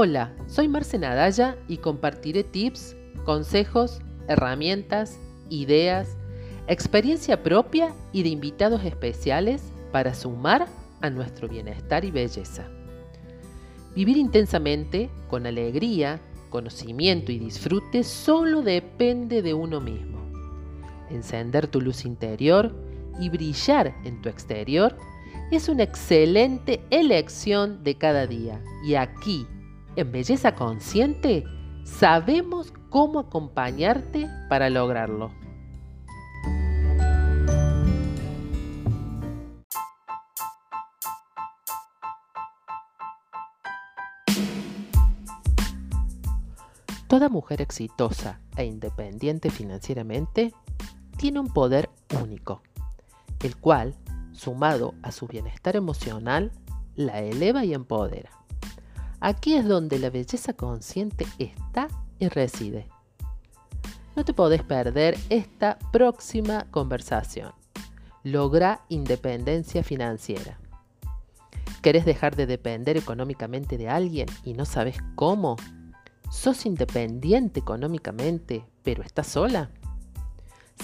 Hola, soy Marce Nadalla y compartiré tips, consejos, herramientas, ideas, experiencia propia y de invitados especiales para sumar a nuestro bienestar y belleza. Vivir intensamente, con alegría, conocimiento y disfrute solo depende de uno mismo. Encender tu luz interior y brillar en tu exterior es una excelente elección de cada día. Y aquí, en Belleza Consciente, sabemos cómo acompañarte para lograrlo. Toda mujer exitosa e independiente financieramente tiene un poder único, el cual, sumado a su bienestar emocional, la eleva y empodera. Aquí es donde la belleza consciente está y reside. No te podés perder esta próxima conversación. Logra independencia financiera. ¿Querés dejar de depender económicamente de alguien y no sabes cómo? ¿Sos independiente económicamente, pero estás sola?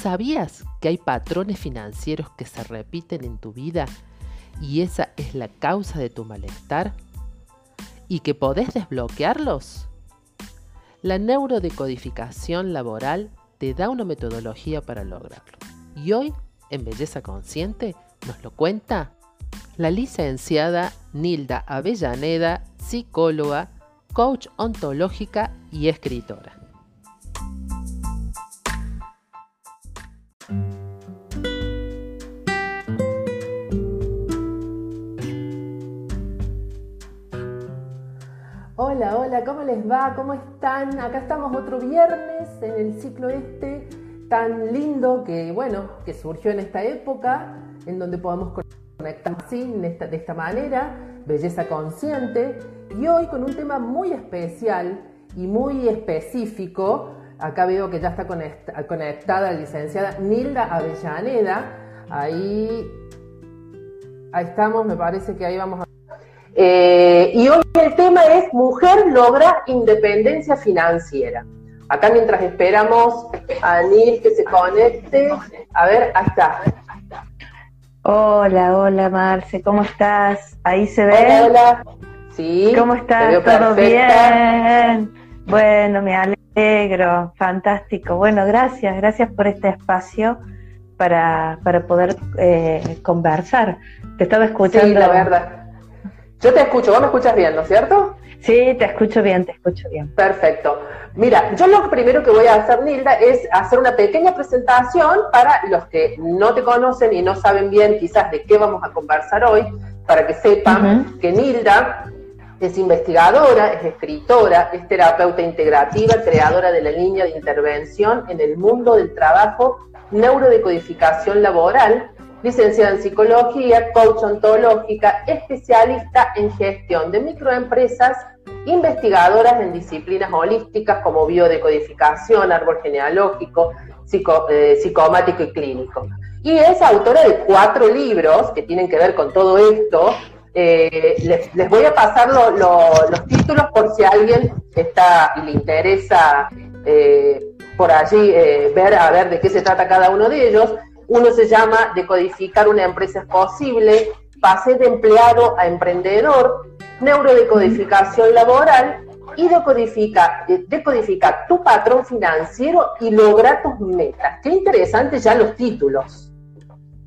¿Sabías que hay patrones financieros que se repiten en tu vida y esa es la causa de tu malestar? ¿Y que podés desbloquearlos? La neurodecodificación laboral te da una metodología para lograrlo. Y hoy, en Belleza Consciente, nos lo cuenta la licenciada Nilda Avellaneda, psicóloga coach ontológica y escritora. ¿Cómo les va? ¿Cómo están? Acá estamos otro viernes en el ciclo este tan lindo que, bueno, que surgió en esta época, en donde podemos conectar así, de esta manera, belleza consciente, y hoy con un tema muy especial y muy específico. Acá veo que ya está conectada la licenciada Nilda Avellaneda. Ahí, ahí estamos, me parece que ahí vamos a... Eh, y hoy el tema es Mujer logra independencia financiera. Acá mientras esperamos a Nil que se conecte, a ver, ahí está. Hola, hola Marce, ¿cómo estás? Ahí se ve. Hola, hola. Sí. ¿Cómo estás? ¿Todo bien? Bueno, me alegro, fantástico. Bueno, gracias, gracias por este espacio para, para poder eh, conversar. Te estaba escuchando. Sí, la verdad. Yo te escucho, vos me escuchas bien, ¿no es cierto? Sí, te escucho bien, te escucho bien. Perfecto. Mira, yo lo primero que voy a hacer, Nilda, es hacer una pequeña presentación para los que no te conocen y no saben bien quizás de qué vamos a conversar hoy, para que sepan que Nilda es investigadora, es escritora, es terapeuta integrativa, creadora de la línea de intervención en el mundo del trabajo, neurodecodificación laboral, licenciada en psicología, coach ontológica, especialista en gestión de microempresas, investigadoras en disciplinas holísticas como biodecodificación, árbol genealógico, eh, psicomático y clínico. Y es autora de cuatro libros que tienen que ver con todo esto, eh, les, voy a pasar los títulos por si alguien está y le interesa eh, por allí ver a ver de qué se trata cada uno de ellos. Uno se llama Decodificar una empresa es posible, Pase de empleado a emprendedor, Neurodecodificación laboral y decodifica, decodifica tu patrón financiero y logra tus metas. Qué interesantes ya los títulos.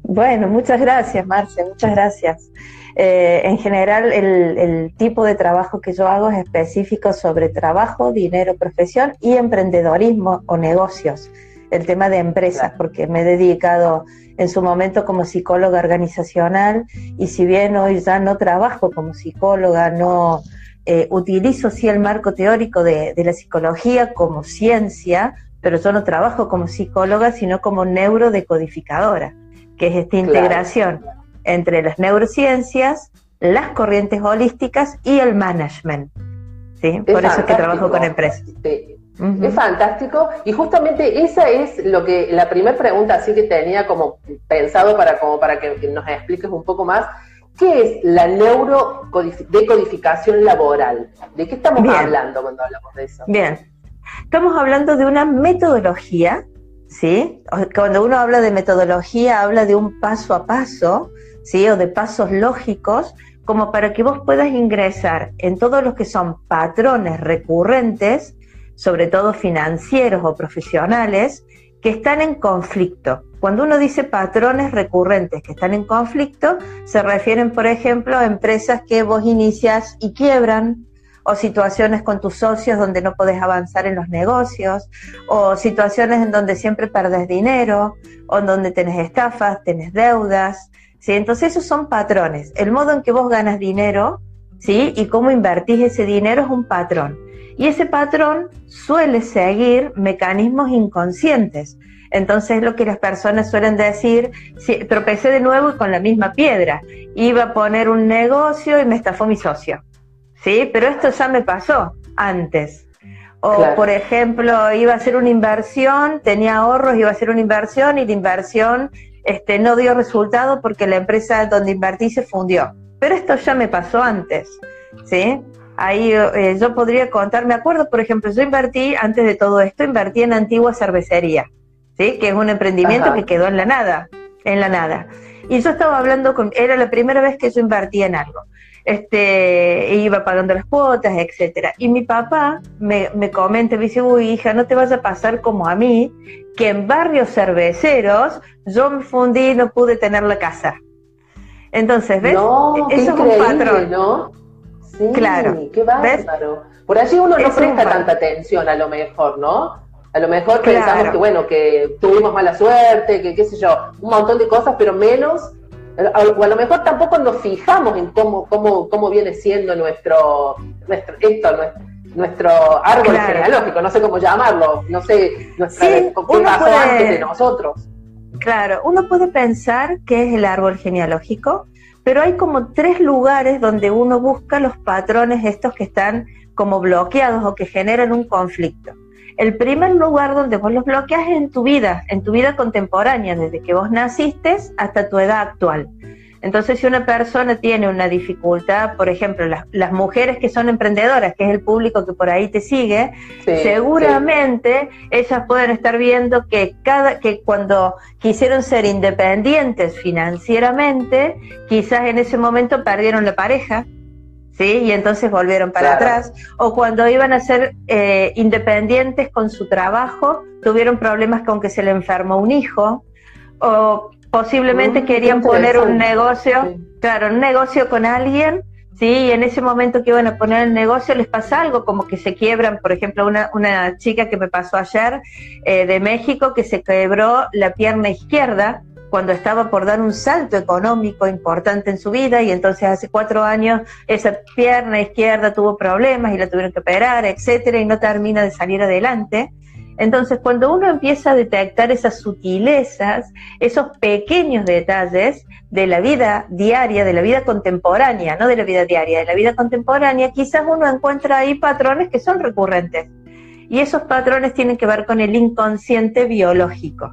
Bueno, muchas gracias, Marce, muchas gracias. Eh, en general, el, tipo de trabajo que yo hago es específico sobre trabajo, dinero, profesión y emprendedorismo o negocios. El tema de empresas, porque me he dedicado en su momento como psicóloga organizacional y si bien hoy ya no trabajo como psicóloga, no eh, utilizo sí el marco teórico de, la psicología como ciencia, pero yo no trabajo como psicóloga, sino como neurodecodificadora, que es esta integración entre las neurociencias, las corrientes holísticas y el management. ¿sí? Por eso es que trabajo con empresas. Es fantástico y justamente esa es lo que la primera pregunta así que tenía como pensado para como para que, nos expliques un poco más ¿Qué es la neurodecodificación laboral? ¿De qué estamos hablando cuando hablamos de eso? Bien, estamos hablando de una metodología, ¿sí? Cuando uno habla de metodología, habla de un paso a paso, ¿sí? O de pasos lógicos, como para que vos puedas ingresar en todos los que son patrones recurrentes, sobre todo financieros o profesionales, que están en conflicto. Cuando uno dice patrones recurrentes que están en conflicto, se refieren, por ejemplo, a empresas que vos inicias y quiebran, o situaciones con tus socios donde no podés avanzar en los negocios, o situaciones en donde siempre perdes dinero, o en donde tenés estafas, tenés deudas. ¿sí? Entonces esos son patrones. El modo en que vos ganas dinero ¿sí? y cómo invertís ese dinero es un patrón. Y ese patrón suele seguir mecanismos inconscientes. Entonces lo que las personas suelen decir, si, tropecé de nuevo y con la misma piedra. Iba a poner un negocio y me estafó mi socio. ¿Sí? Pero esto ya me pasó antes. O, por ejemplo, iba a hacer una inversión, tenía ahorros, iba a hacer una inversión y la inversión este, no dio resultado porque la empresa donde invertí se fundió. Pero esto ya me pasó antes. ¿Sí? Ahí eh, yo podría contar, me acuerdo, por ejemplo, yo invertí, antes de todo esto, invertí en antigua cervecería, ¿sí? que es un emprendimiento que quedó en la nada, en la nada. Y yo estaba hablando con, era la primera vez que yo invertía en algo. Este, iba pagando las cuotas, etcétera. Y mi papá me, me comenta, me dice, uy, hija, no te vaya a pasar como a mí, que en barrios cerveceros yo me fundí y no pude tener la casa. Entonces, ¿ves? Eso es un patrón. ¿no? Sí, claro. qué bárbaro. Por allí uno no presta tanta atención a lo mejor, ¿no? A lo mejor pensamos que, bueno, que tuvimos mala suerte, que qué sé yo, un montón de cosas, pero menos, o a lo mejor tampoco nos fijamos en cómo, cómo, cómo viene siendo nuestro, nuestro esto, nuestro, árbol genealógico, no sé cómo llamarlo, no sé, nuestra, qué pasó antes de nosotros. Claro, uno puede pensar que es el árbol genealógico, pero hay como tres lugares donde uno busca los patrones estos que están como bloqueados o que generan un conflicto. El primer lugar donde vos los bloqueas es en tu vida, en tu vida contemporánea, desde que vos naciste hasta tu edad actual. Entonces, si una persona tiene una dificultad, por ejemplo, las, mujeres que son emprendedoras, que es el público que por ahí te sigue, seguramente ellas pueden estar viendo que cada que cuando quisieron ser independientes financieramente, quizás en ese momento perdieron la pareja, ¿sí? Y entonces volvieron para atrás. O cuando iban a ser eh, independientes con su trabajo, tuvieron problemas con que se le enfermó un hijo. O posiblemente mm, querían poner un negocio, claro, un negocio con alguien, sí, y en ese momento que iban a poner el negocio les pasa algo, como que se quiebran, por ejemplo, una, una chica que me pasó ayer eh, de México que se quebró la pierna izquierda cuando estaba por dar un salto económico importante en su vida y entonces hace cuatro años esa pierna izquierda tuvo problemas y la tuvieron que operar, etcétera, y no termina de salir adelante. Entonces, cuando uno empieza a detectar esas sutilezas, esos pequeños detalles de la vida diaria, de la vida contemporánea, no de la vida diaria, de la vida contemporánea, quizás uno encuentra ahí patrones que son recurrentes. Y esos patrones tienen que ver con el inconsciente biológico.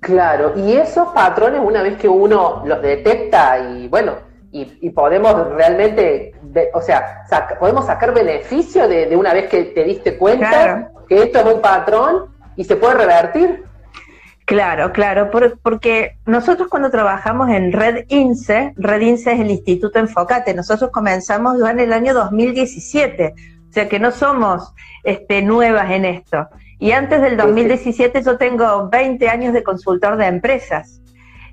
Claro, y esos patrones, una vez que uno los detecta y bueno, y, podemos realmente, o sea, podemos sacar beneficio de, una vez que te diste cuenta, que esto es un patrón y se puede revertir. Claro, claro, porque nosotros cuando trabajamos en Red INSE, Red INSE es el Instituto Enfocate, nosotros comenzamos en el año 2017, o sea que no somos este, nuevas en esto. Y antes del 2017 yo tengo 20 años de consultor de empresas.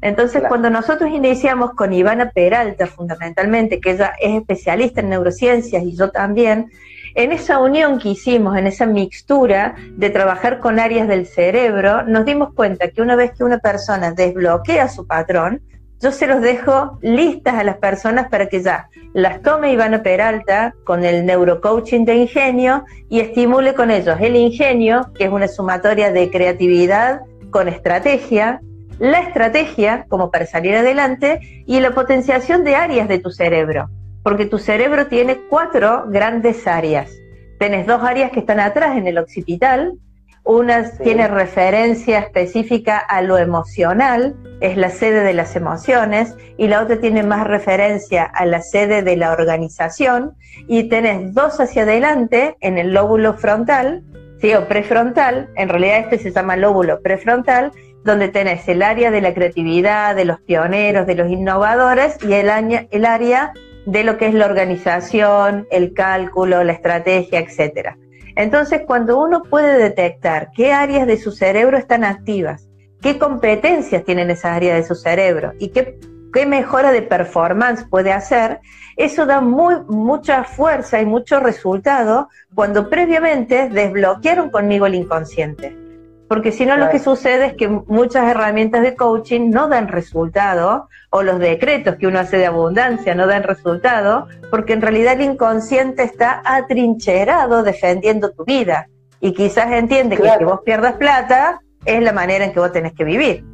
Entonces, cuando nosotros iniciamos con Ivana Peralta, fundamentalmente, que ella es especialista en neurociencias y yo también, en esa unión que hicimos, en esa mixtura de trabajar con áreas del cerebro, nos dimos cuenta que una vez que una persona desbloquea su patrón, yo se los dejo listas a las personas para que ya las tome Ivana Peralta con el neurocoaching de ingenio y estimule con ellos el ingenio, que es una sumatoria de creatividad con estrategia, la estrategia como para salir adelante y la potenciación de áreas de tu cerebro porque tu cerebro tiene cuatro grandes áreas. Tienes dos áreas que están atrás en el occipital, una tiene referencia específica a lo emocional, es la sede de las emociones, y la otra tiene más referencia a la sede de la organización, y tenés dos hacia adelante en el lóbulo frontal, ¿sí? o prefrontal, en realidad este se llama lóbulo prefrontal, donde tenés el área de la creatividad, de los pioneros, de los innovadores, y el, el área de lo que es la organización, el cálculo, la estrategia, etcétera. Entonces, cuando uno puede detectar qué áreas de su cerebro están activas, qué competencias tienen esas áreas de su cerebro y qué, qué mejora de performance puede hacer, eso da muy, mucha fuerza y mucho resultado cuando previamente desbloquearon conmigo el inconsciente. Porque si no, lo que sucede es que muchas herramientas de coaching no dan resultado, o los decretos que uno hace de abundancia no dan resultado, porque en realidad el inconsciente está atrincherado defendiendo tu vida. Y quizás entiende que que vos pierdas plata es la manera en que vos tenés que vivir.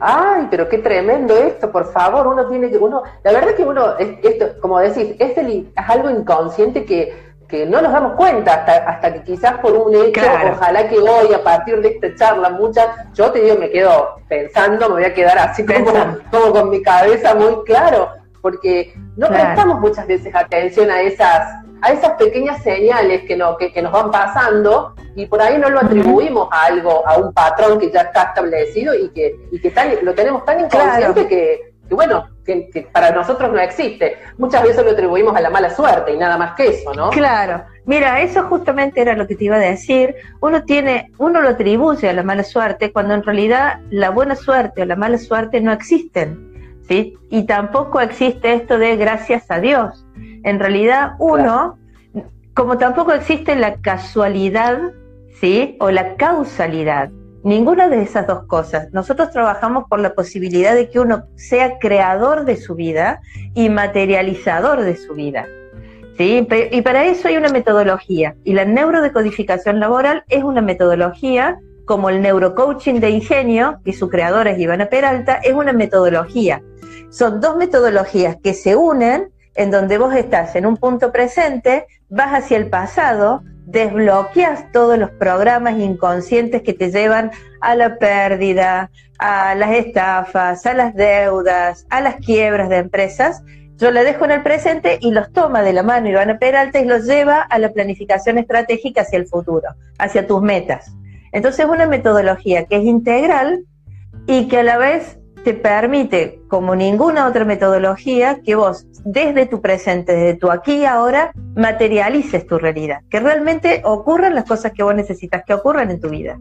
Ay, pero qué tremendo esto, por favor, uno tiene que, uno, la verdad que uno, esto, como decís, es, es algo inconsciente que que no nos damos cuenta hasta, hasta que quizás por un hecho, ojalá que hoy, a partir de esta charla, muchas, yo te digo, me quedo pensando, me voy a quedar así como, como, con mi cabeza muy claro, porque no prestamos muchas veces atención a esas, a esas pequeñas señales que, no, que, nos van pasando y por ahí no lo atribuimos a algo, a un patrón que ya está establecido y que, y que lo tenemos tan inconsciente que que bueno, que, para nosotros no existe. Muchas veces lo atribuimos a la mala suerte y nada más que eso, ¿no? Claro. Mira, eso justamente era lo que te iba a decir. Uno tiene, uno lo atribuye a la mala suerte cuando en realidad la buena suerte o la mala suerte no existen, ¿sí? Y tampoco existe esto de gracias a Dios. En realidad uno, como tampoco existe la casualidad, ¿sí? O la causalidad. Ninguna de esas dos cosas. Nosotros trabajamos por la posibilidad de que uno sea creador de su vida y materializador de su vida. ¿sí? Y para eso hay una metodología. Y la neurodecodificación laboral es una metodología como el neurocoaching de ingenio, que su creador es Ivana Peralta, es una metodología. Son dos metodologías que se unen en donde vos estás en un punto presente, vas hacia el pasado, desbloqueas todos los programas inconscientes que te llevan a la pérdida, a las estafas, a las deudas, a las quiebras de empresas. Yo la dejo en el presente y los toma de la mano Ivana Peralta y los lleva a la planificación estratégica hacia el futuro, hacia tus metas. Entonces es una metodología que es integral y que a la vez te permite, como ninguna otra metodología, que vos desde tu presente, desde tu aquí y ahora, materialices tu realidad, que realmente ocurran las cosas que vos necesitas que ocurran en tu vida.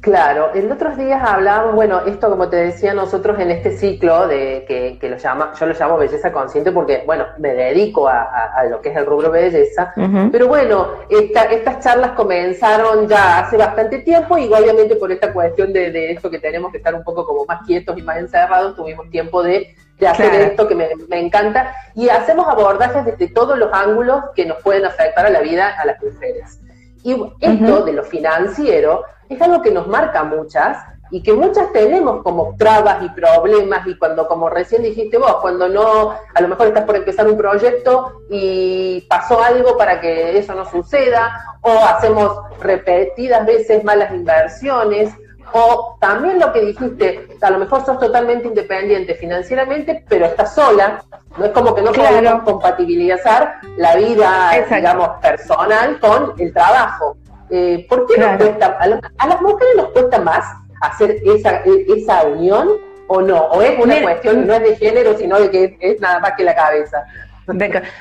Claro, en otros días hablábamos, bueno, esto como te decía nosotros en este ciclo de que, que lo llama, yo lo llamo belleza consciente porque, bueno, me dedico a, lo que es el rubro belleza, pero bueno, estas charlas comenzaron ya hace bastante tiempo y obviamente por esta cuestión de, esto que tenemos que estar un poco como más quietos y más encerrados, tuvimos tiempo de, hacer esto que me, me, encanta. Y hacemos abordajes desde todos los ángulos que nos pueden afectar a la vida a las mujeres. Y esto de lo financiero es algo que nos marca muchas y que muchas tenemos como trabas y problemas y cuando, como recién dijiste vos, cuando no, a lo mejor estás por empezar un proyecto y pasó algo para que eso no suceda, o hacemos repetidas veces malas inversiones, o también lo que dijiste, a lo mejor sos totalmente independiente financieramente, pero estás sola, no es como que no podemos compatibilizar la vida, digamos, personal con el trabajo. Eh, ¿Por qué nos cuesta, a, las mujeres nos cuesta más hacer esa, e, esa unión o no? ¿O es una cuestión, no es de género, sino de que es nada más que la cabeza?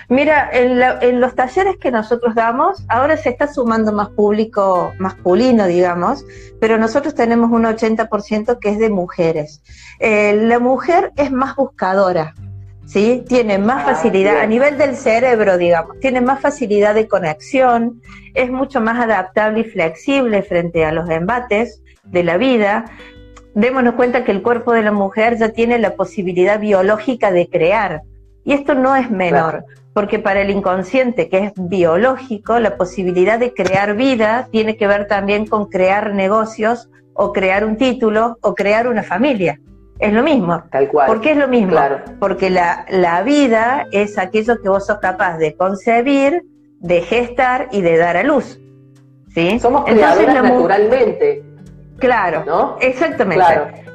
Mira, en, los talleres que nosotros damos, ahora se está sumando más público masculino, digamos, pero nosotros tenemos un 80% que es de mujeres. Eh, la mujer es más buscadora, ¿sí? Tiene más ah, facilidad, a nivel del cerebro, digamos, tiene más facilidad de conexión, es mucho más adaptable y flexible frente a los embates de la vida. Démonos cuenta que el cuerpo de la mujer ya tiene la posibilidad biológica de crear, y esto no es menor, porque para el inconsciente, que es biológico, la posibilidad de crear vida tiene que ver también con crear negocios o crear un título o crear una familia. Es lo mismo. Tal cual. ¿Por qué es lo mismo? Porque la, la vida es aquello que vos sos capaz de concebir, de gestar y de dar a luz. ¿sí? Somos creadoras naturalmente. Claro, ¿no? exactamente.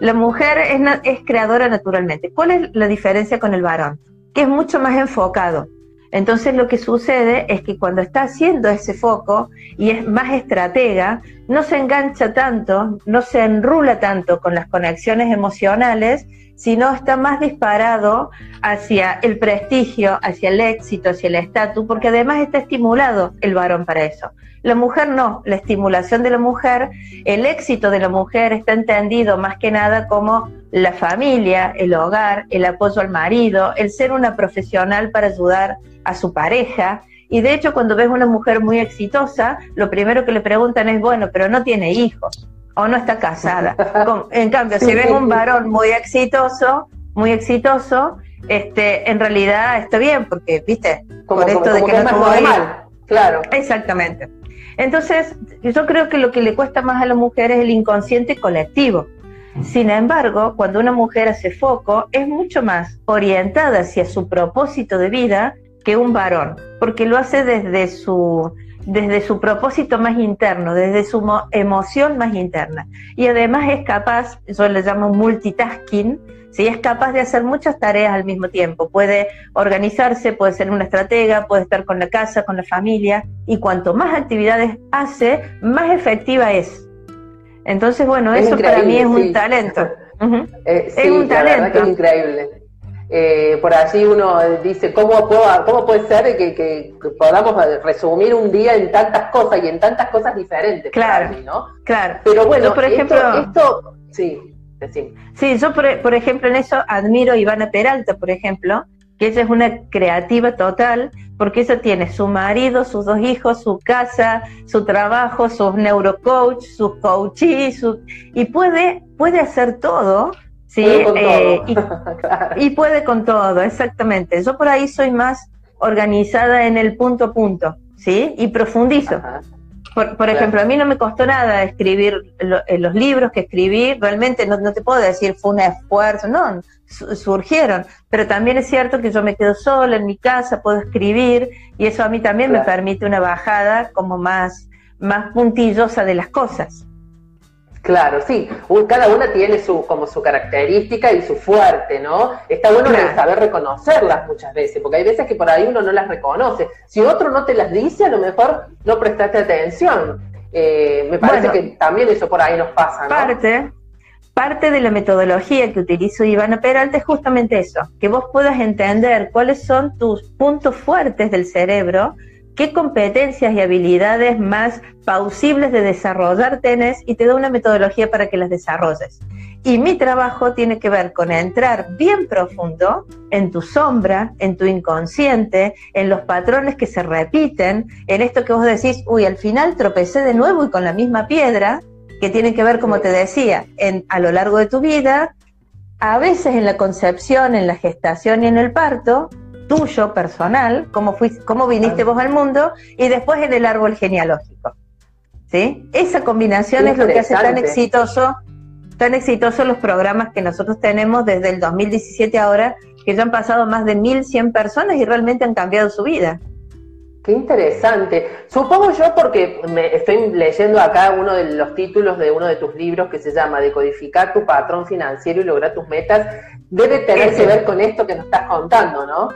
La mujer es, es creadora naturalmente. ¿Cuál es la diferencia con el varón? Que es mucho más enfocado. Entonces lo que sucede es que cuando está haciendo ese foco y es más estratega, no se engancha tanto, no se enrula tanto con las conexiones emocionales, sino está más disparado hacia el prestigio, hacia el éxito, hacia el estatus, porque además está estimulado el varón para eso. La mujer no, la estimulación de la mujer, el éxito de la mujer está entendido más que nada como la familia, el hogar, el apoyo al marido, el ser una profesional para ayudar a su pareja. Y de hecho, cuando ves una mujer muy exitosa, lo primero que le preguntan es, bueno, pero no tiene hijos o no está casada. en cambio, si ves un varón muy exitoso, muy exitoso, este, en realidad está bien, porque, viste, por esto de que, no tuvo Claro. Exactamente. Entonces, yo creo que lo que le cuesta más a la mujer es el inconsciente colectivo. Sin embargo, cuando una mujer hace foco, es mucho más orientada hacia su propósito de vida que un varón, porque lo hace desde su, desde su propósito más interno, desde su emoción más interna. Y además es capaz, yo le llamo multitasking, ¿sí? es capaz de hacer muchas tareas al mismo tiempo. Puede organizarse, puede ser una estratega, puede estar con la casa, con la familia, y cuanto más actividades hace, más efectiva es. Entonces, bueno, eso para mí es un talento. Eh, es un talento. es increíble. Eh, por allí uno dice, ¿cómo, puedo, cómo puede ser que, podamos resumir un día en tantas cosas y en tantas cosas diferentes? Claro, ¿no? claro. Pero bueno, por ejemplo, esto, sí, sí. yo por, ejemplo en eso admiro a Ivana Peralta, por ejemplo, que ella es una creativa total, porque ella tiene su marido, sus dos hijos, su casa, su trabajo, sus neurocoach, sus coaches, y puede, puede hacer todo Sí, eh, y, puede con todo, exactamente. Yo por ahí soy más organizada en el punto a punto, ¿sí? Y profundizo. Por, ejemplo, a mí no me costó nada escribir eh, los libros que escribí, realmente no, te puedo decir fue un esfuerzo, no, surgieron, pero también es cierto que yo me quedo sola en mi casa, puedo escribir y eso a mí también me permite una bajada como más, más puntillosa de las cosas. Claro, sí, cada una tiene su, como su característica y su fuerte, ¿no? Está bueno saber reconocerlas muchas veces, porque hay veces que por ahí uno no las reconoce. Si otro no te las dice, a lo mejor no prestaste atención. Eh, me parece que también eso por ahí nos pasa, ¿no? Parte, parte de la metodología que utilizo Ivana Peralta es justamente eso, que vos puedas entender cuáles son tus puntos fuertes del cerebro, qué competencias y habilidades más pausibles de desarrollar tenés y te da una metodología para que las desarrolles. Y mi trabajo tiene que ver con entrar bien profundo en tu sombra, en tu inconsciente, en los patrones que se repiten, en esto que vos decís, uy, al final tropecé de nuevo y con la misma piedra, que tiene que ver, como te decía, en, a lo largo de tu vida, a veces en la concepción, en la gestación y en el parto, tuyo, personal, cómo, fuiste, cómo viniste vos al mundo, y después en el árbol genealógico. ¿Sí? Esa combinación es lo que hace tan exitoso, tan exitoso los programas que nosotros tenemos desde el 2017 ahora, que ya han pasado más de 1.100 personas y realmente han cambiado su vida. Qué interesante. Supongo yo, porque me estoy leyendo acá uno de los títulos de uno de tus libros que se llama Decodificar tu patrón financiero y lograr tus metas, debe tener que ver con esto que nos estás contando, ¿no?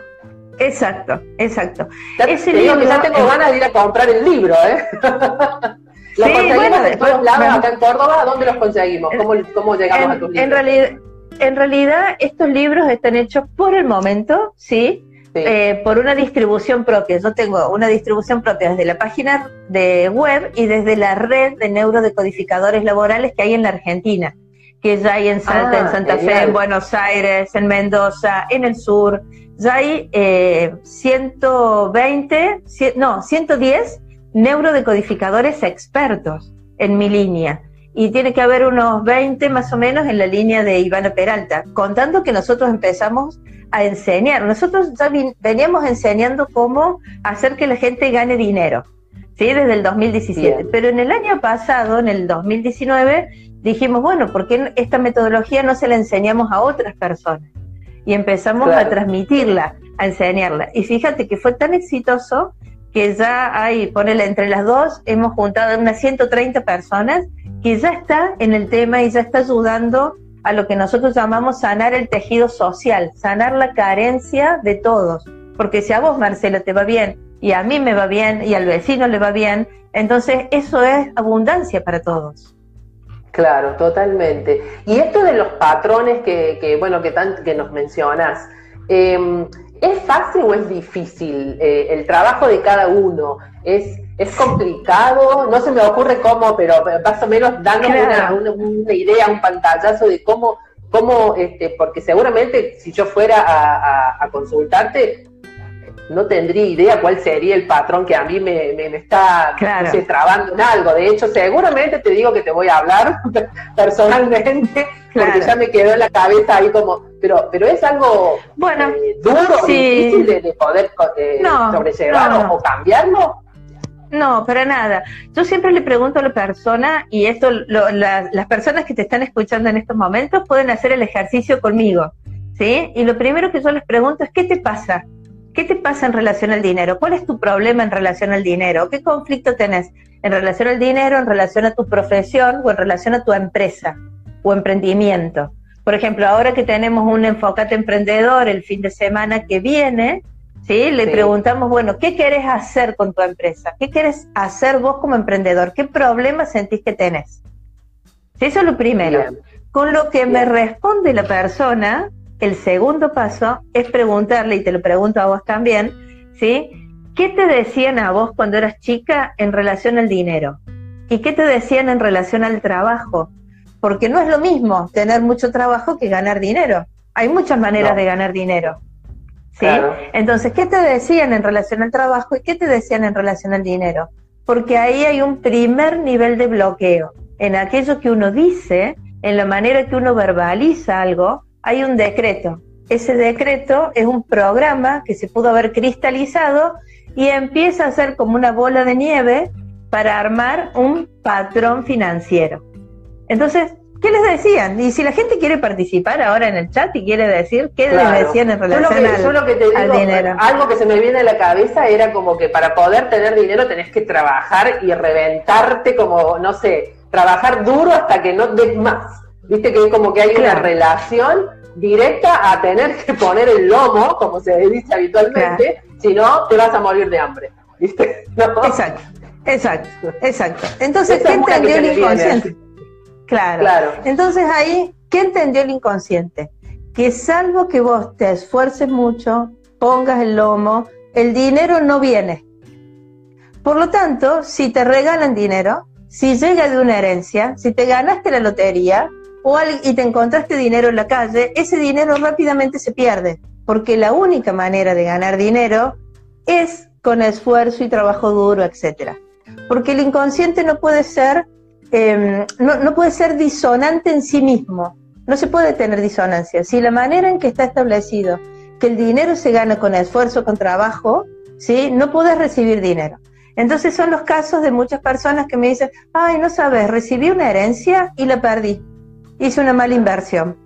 Exacto, exacto. Ese libro, digo que ya tengo ganas de ir a comprar el libro, ¿eh? ¿Los sí, conseguimos de todos lados acá en Córdoba? ¿Dónde los conseguimos? ¿Cómo, cómo llegamos a tus libros? En realidad, en realidad, estos libros están hechos por el momento, ¿sí? Eh, por una distribución propia. Yo tengo una distribución propia desde la página de web y desde la red de neurodecodificadores laborales que hay en la Argentina, que ya hay en Salta, en ah, Santa Fe, en Buenos Aires, en Mendoza, en el sur ya hay eh, 120, no, 110 neurodecodificadores expertos en mi línea. Y tiene que haber unos 20 más o menos en la línea de Ivana Peralta, contando que nosotros empezamos a enseñar. Nosotros ya veníamos enseñando cómo hacer que la gente gane dinero, ¿sí? Desde el 2017. Pero en el año pasado, en el 2019, dijimos, bueno, ¿por qué esta metodología no se la enseñamos a otras personas? Y empezamos a transmitirla, a enseñarla. Y fíjate que fue tan exitoso que ya hay, ponele entre las dos, hemos juntado unas 130 personas que ya está en el tema y ya está ayudando a lo que nosotros llamamos sanar el tejido social, sanar la carencia de todos. Porque si a vos, Marcelo, te va bien, y a mí me va bien, y al vecino le va bien, entonces eso es abundancia para todos. Claro, totalmente. Y esto de los patrones que, bueno, que, tan, que nos mencionas, em, ¿es fácil o es difícil eh, el trabajo de cada uno? ¿Es, ¿Es complicado? No se me ocurre cómo, pero más o menos dando una, idea, un pantallazo de cómo, cómo este, porque seguramente si yo fuera a consultarte, no tendría idea cuál sería el patrón que a mí me, me, está trabando en algo. De hecho, seguramente te digo que te voy a hablar personalmente, porque ya me quedó en la cabeza ahí como, pero, pero es algo bueno, eh, duro, difícil de, poder eh, sobrellevar o, cambiarlo. No, para nada. Yo siempre le pregunto a la persona, y esto las personas que te están escuchando en estos momentos pueden hacer el ejercicio conmigo, ¿sí? Y lo primero que yo les pregunto es, ¿qué te pasa? ¿Qué te pasa en relación al dinero? ¿Cuál es tu problema en relación al dinero? ¿Qué conflicto tenés en relación al dinero, en relación a tu profesión o en relación a tu empresa o emprendimiento? Por ejemplo, ahora que tenemos un enfocate emprendedor el fin de semana que viene, ¿sí? Le preguntamos, bueno, ¿qué quieres hacer con tu empresa? ¿Qué quieres hacer vos como emprendedor? ¿Qué problema sentís que tenés? Eso es lo primero. Con lo que me responde la persona, el segundo paso es preguntarle, y te lo pregunto a vos también, ¿sí? ¿Qué te decían a vos cuando eras chica en relación al dinero? ¿Y qué te decían en relación al trabajo? Porque no es lo mismo tener mucho trabajo que ganar dinero. Hay muchas maneras de ganar dinero. ¿Sí? Entonces, ¿qué te decían en relación al trabajo y qué te decían en relación al dinero? Porque ahí hay un primer nivel de bloqueo en aquello que uno dice, en la manera que uno verbaliza algo, hay un decreto. Ese decreto es un programa que se pudo haber cristalizado y empieza a ser como una bola de nieve para armar un patrón financiero. Entonces, ¿qué les decían? Y si la gente quiere participar ahora en el chat y quiere decir, ¿qué les decían en relación al, dinero? Algo que se me viene a la cabeza era como que para poder tener dinero tenés que trabajar y reventarte como, no sé, trabajar duro hasta que no des más. Viste que es como que hay una relación directa a tener que poner el lomo, como se dice habitualmente, si no te vas a morir de hambre. ¿Viste? Exacto, exacto, exacto. Entonces, ¿qué entendió el inconsciente? Claro. claro. Entonces ahí, ¿qué entendió el inconsciente? Que salvo que vos te esfuerces mucho, pongas el lomo, el dinero no viene. Por lo tanto, si te regalan dinero, si llega de una herencia, si te ganaste la lotería, y te encontraste dinero en la calle, ese dinero rápidamente se pierde, porque la única manera de ganar dinero es con esfuerzo y trabajo duro, etcétera. Porque el inconsciente no puede ser, em, no, no puede ser disonante en sí mismo. No se puede tener disonancia. Si la manera en que está establecido que el dinero se gana con esfuerzo, con trabajo, ¿sí? no puedes recibir dinero. Entonces son los casos de muchas personas que me dicen, ay, no sabes, recibí una herencia y la perdí hice una mala inversión.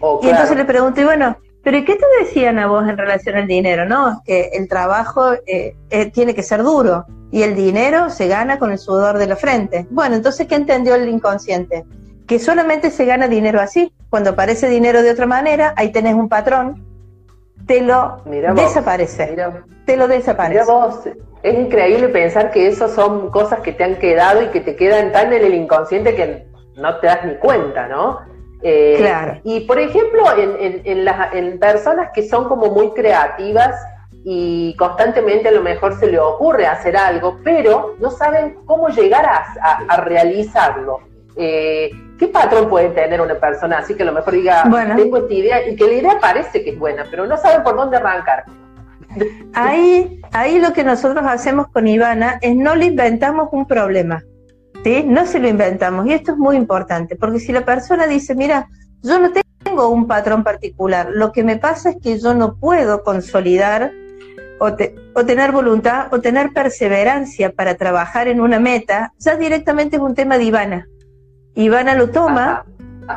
Oh, y entonces le pregunté, bueno, pero ¿y qué te decían a vos en relación al dinero? No, es que el trabajo eh, eh, tiene que ser duro y el dinero se gana con el sudor de la frente. Bueno, entonces, ¿qué entendió el inconsciente? Que solamente se gana dinero así. Cuando aparece dinero de otra manera, ahí tenés un patrón, te lo desaparece. te lo desaparece. vos, es increíble pensar que eso son cosas que te han quedado y que te quedan tan en el inconsciente que no te das ni cuenta, ¿no? Eh, claro. Y por ejemplo, en, en, personas que son como muy creativas y constantemente a lo mejor se le ocurre hacer algo, pero no saben cómo llegar a, realizarlo. Eh, ¿Qué patrón puede tener una persona así que a lo mejor diga, tengo esta idea y que la idea parece que es buena, pero no saben por dónde arrancar? Ahí, ahí lo que nosotros hacemos con Ivana es no le inventamos un problema. No se lo inventamos. Y esto es muy importante, porque si la persona dice, mira, yo no tengo un patrón particular, lo que me pasa es que yo no puedo consolidar o, tener voluntad o tener perseverancia para trabajar en una meta, ya directamente es un tema de Ivana. Ivana lo toma,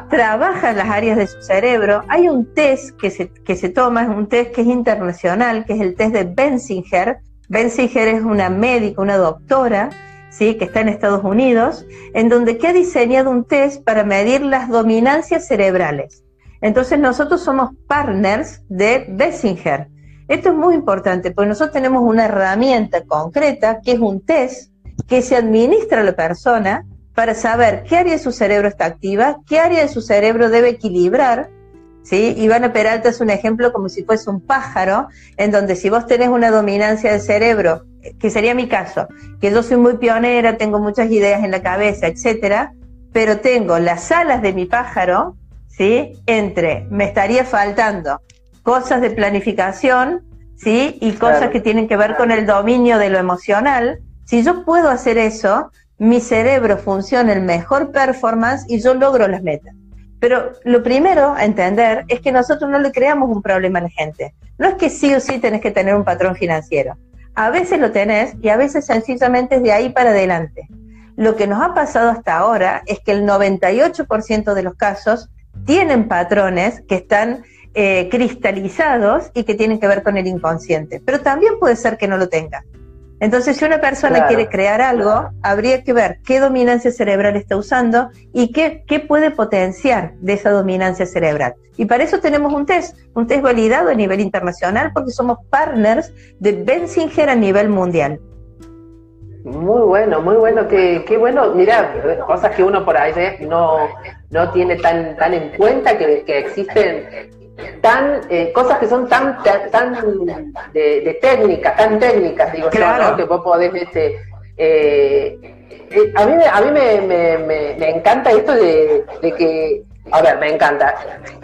trabaja en las áreas de su cerebro. Hay un test que se, que se toma, es un test que es internacional, que es el test de Benzinger, Benziger es una médica, una doctora, ¿sí? que está en Estados Unidos, en donde que ha diseñado un test para medir las dominancias cerebrales. Entonces nosotros somos partners de Benziger. Esto es muy importante, porque nosotros tenemos una herramienta concreta, que es un test, que se administra a la persona para saber qué área de su cerebro está activa, qué área de su cerebro debe equilibrar ¿sí? Ivana Peralta es un ejemplo como si fuese un pájaro, en donde si vos tenés una dominancia del cerebro, que sería mi caso, que yo soy muy pionera, tengo muchas ideas en la cabeza, etcétera, pero tengo las alas de mi pájaro, ¿sí? Entre, me estaría faltando cosas de planificación, ¿sí? Y cosas que tienen que ver con el dominio de lo emocional. Si yo puedo hacer eso, mi cerebro funciona en mejor performance y yo logro las metas. Pero lo primero a entender es que nosotros no le creamos un problema a la gente. No es que sí o sí tenés que tener un patrón financiero. A veces lo tenés y a veces sencillamente es de ahí para adelante. Lo que nos ha pasado hasta ahora es que el 98% de los casos tienen patrones que están eh, cristalizados y que tienen que ver con el inconsciente. Pero también puede ser que no lo tenga. Entonces, si una persona quiere crear algo, habría que ver qué dominancia cerebral está usando y qué, qué, puede potenciar de esa dominancia cerebral. Y para eso tenemos un test, un test validado a nivel internacional porque somos partners de Benzinger a nivel mundial. Muy bueno, muy bueno, qué, qué bueno, mira, cosas que uno por ahí no, no tiene tan, tan en cuenta que, que existen tan eh, cosas que son tan tan de, de técnicas, tan técnicas, digo yo, que vos podés este, eh, eh, a mí, a mí me, me, me, encanta esto de, que, a ver, me encanta,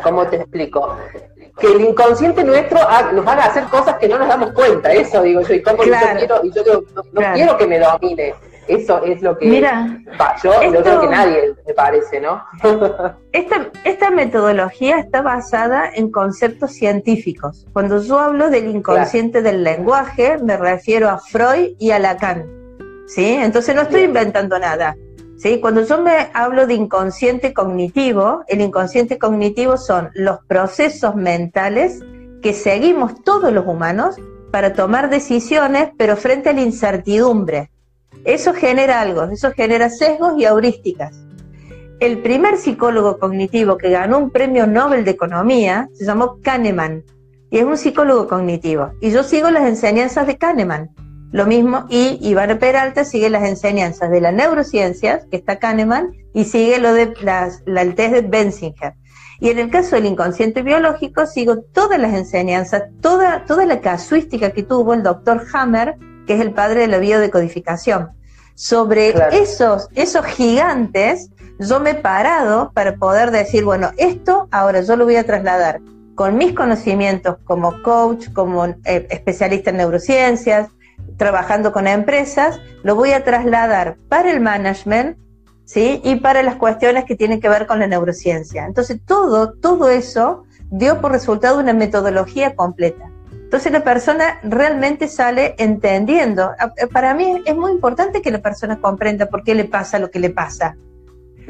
¿cómo te explico? Que el inconsciente nuestro nos haga hacer cosas que no nos damos cuenta, eso digo yo, y como yo quiero, y yo digo, no, quiero que me domine, eso es lo que Mira, yo creo que nadie me parece, ¿no? esta, esta metodología está basada en conceptos científicos. Cuando yo hablo del inconsciente del lenguaje, me refiero a Freud y a Lacan. ¿Sí? Entonces no estoy inventando nada. ¿Sí? Cuando yo me hablo de inconsciente cognitivo, el inconsciente cognitivo son los procesos mentales que seguimos todos los humanos para tomar decisiones, pero frente a la incertidumbre. Eso genera algo, eso genera sesgos y heurísticas. El primer psicólogo cognitivo que ganó un premio Nobel de Economía se llamó Kahneman y es un psicólogo cognitivo. Y yo sigo las enseñanzas de Kahneman. Lo mismo, y Iván Peralta sigue las enseñanzas de las neurociencias, que está Kahneman, y sigue lo de las, el test de Benzinger. Y en el caso del inconsciente biológico, sigo todas las enseñanzas, toda, toda la casuística que tuvo el doctor Hammer que es el padre de la biodecodificación. Sobre esos, esos gigantes, yo me he parado para poder decir, bueno, esto ahora yo lo voy a trasladar con mis conocimientos como coach, como eh, especialista en neurociencias, trabajando con empresas, lo voy a trasladar para el management, ¿sí? Y para las cuestiones que tienen que ver con la neurociencia. Entonces, todo, todo eso dio por resultado una metodología completa. Entonces la persona realmente sale entendiendo. Eh, para mí es muy importante que la persona comprenda por qué le pasa lo que le pasa.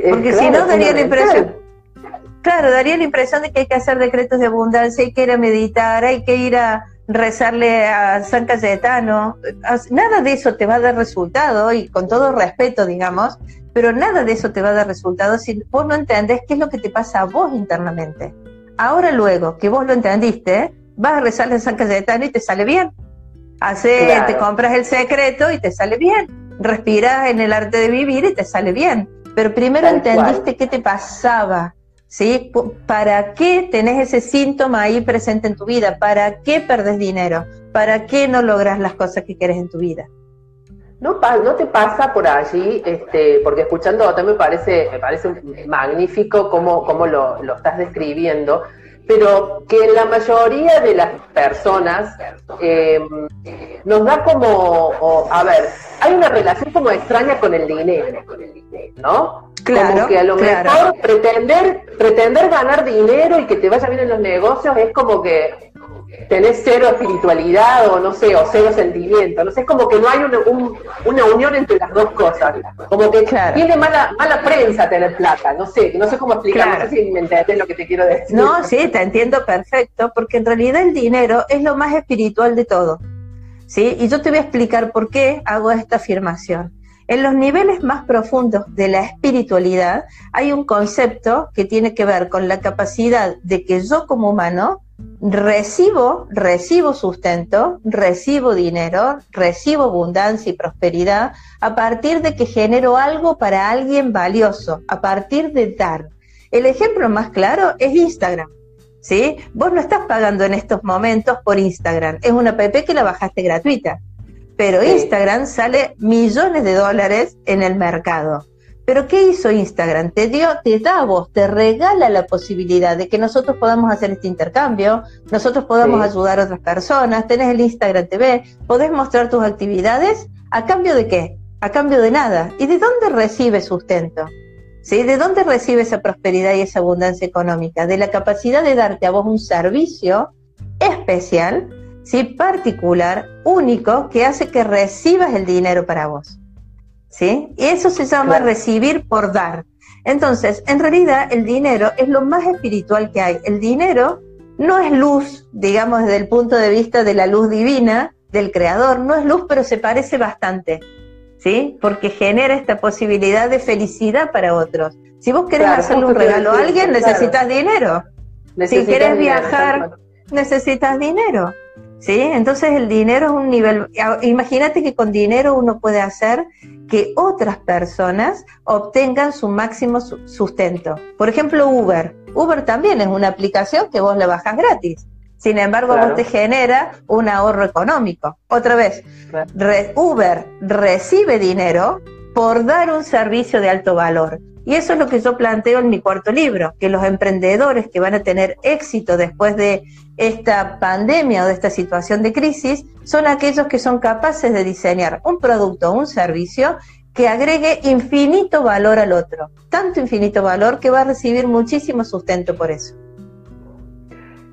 Porque si no daría la impresión, claro, daría la impresión de que hay que hacer decretos de abundancia, hay que ir a meditar, hay que ir a rezarle a San Cayetano. Nada de eso te va a dar resultado, y con todo respeto, digamos, pero nada de eso te va a dar resultado si vos no entendés qué es lo que te pasa a vos internamente. Ahora luego que vos lo entendiste, vas a rezarle a San Cayetano y te sale bien. Hace, te compras el secreto y te sale bien. Respiras en el arte de vivir y te sale bien. Pero primero entendiste qué te pasaba, ¿sí? ¿Para qué tenés ese síntoma ahí presente en tu vida? ¿Para qué perdes dinero? ¿Para qué no logras las cosas que quieres en tu vida? No, no te pasa por allí, este, porque escuchando también me parece, me parece magnífico cómo, cómo lo, lo estás describiendo, pero que la mayoría de las personas eh, nos da como, a ver, hay una relación como extraña con el dinero, ¿no? Claro, como que a lo mejor pretender, pretender ganar dinero y que te vaya bien en los negocios es como que tenés cero espiritualidad o no sé, o cero sentimiento, no sé, es como que no hay una, una unión entre las dos cosas, como que tiene mala, mala prensa tener plata, no sé, no sé cómo explicar, no sé si me entendés lo que te quiero decir. No, sí, te entiendo perfecto, porque en realidad el dinero es lo más espiritual de todo. ¿sí? Y yo te voy a explicar por qué hago esta afirmación. En los niveles más profundos de la espiritualidad hay un concepto que tiene que ver con la capacidad de que yo como humano recibo, recibo sustento, recibo dinero, recibo abundancia y prosperidad a partir de que genero algo para alguien valioso, a partir de dar. El ejemplo más claro es Instagram. ¿Sí? Vos no estás pagando en estos momentos por Instagram, es una app que la bajaste gratuita, pero Instagram sale millones de dólares en el mercado. Pero ¿qué hizo Instagram? Te dio, te da a vos, te regala la posibilidad de que nosotros podamos hacer este intercambio, nosotros podamos ayudar a otras personas, tenés el Instagram TV, podés mostrar tus actividades, ¿a cambio de qué? A cambio de nada. ¿Y de dónde recibe sustento? ¿Sí? ¿De dónde recibe esa prosperidad y esa abundancia económica? De la capacidad de darte a vos un servicio especial, ¿sí? particular, único, que hace que recibas el dinero para vos. ¿sí? Y eso se llama recibir por dar. Entonces, en realidad el dinero es lo más espiritual que hay. El dinero no es luz, digamos, desde el punto de vista de la luz divina del creador, no es luz, pero se parece bastante, ¿sí? Porque genera esta posibilidad de felicidad para otros. Si vos querés hacerle un regalo a alguien, necesitas dinero. si querés viajar, necesitas dinero. ¿Sí? Entonces el dinero es un nivel, imagínate que con dinero uno puede hacer que otras personas obtengan su máximo sustento. Por ejemplo, Uber. Uber también es una aplicación que vos le bajas gratis. Sin embargo, vos te genera un ahorro económico. Otra vez, Uber recibe dinero por dar un servicio de alto valor. Y eso es lo que yo planteo en mi cuarto libro, que los emprendedores que van a tener éxito después de esta pandemia o de esta situación de crisis son aquellos que son capaces de diseñar un producto o un servicio que agregue infinito valor al otro, tanto infinito valor que va a recibir muchísimo sustento por eso.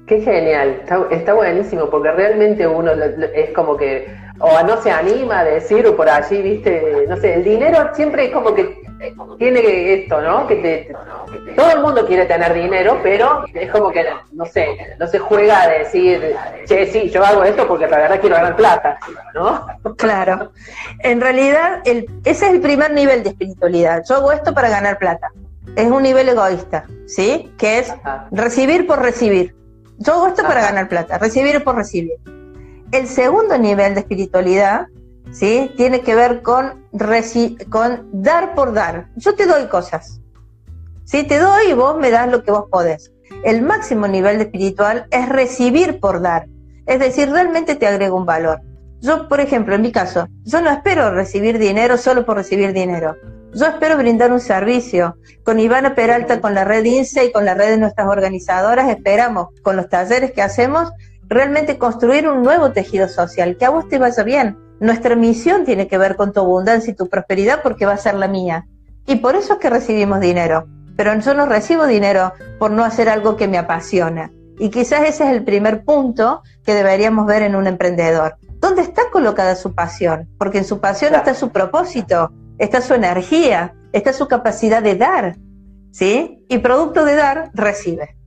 Qué genial, está, buenísimo, porque realmente uno es como que, o no se anima a decir, o por allí, viste, no sé, el dinero siempre es como que tiene esto, ¿no? Que, todo el mundo quiere tener dinero, pero es como que, no sé, no se juega a decir, che, sí, yo hago esto porque la verdad quiero ganar plata, ¿no? Claro. En realidad, el, ese es el primer nivel de espiritualidad. Yo hago esto para ganar plata. Es un nivel egoísta, ¿sí? Que es recibir por recibir. Yo hago esto para ganar plata, recibir por recibir. El segundo nivel de espiritualidad ¿sí? Tiene que ver con, con dar por dar. Yo te doy cosas, ¿sí? Te doy y vos me das lo que vos podés. El máximo nivel de espiritual es recibir por dar. Es decir, realmente te agrego un valor. Yo, por ejemplo, en mi caso, yo no espero recibir dinero solo por recibir dinero. Yo espero brindar un servicio. Con Ivana Peralta, con la red INSE y con la red de nuestras organizadoras, esperamos, con los talleres que hacemos, realmente construir un nuevo tejido social, que a vos te vaya bien, nuestra misión tiene que ver con tu abundancia y tu prosperidad porque va a ser la mía. Y por eso es que recibimos dinero. Pero yo no recibo dinero por no hacer algo que me apasiona. Y quizás ese es el primer punto que deberíamos ver en un emprendedor. ¿Dónde está colocada su pasión? Porque en su pasión está su propósito, está su energía, está su capacidad de dar. ¿Sí? Y producto de dar, recibe.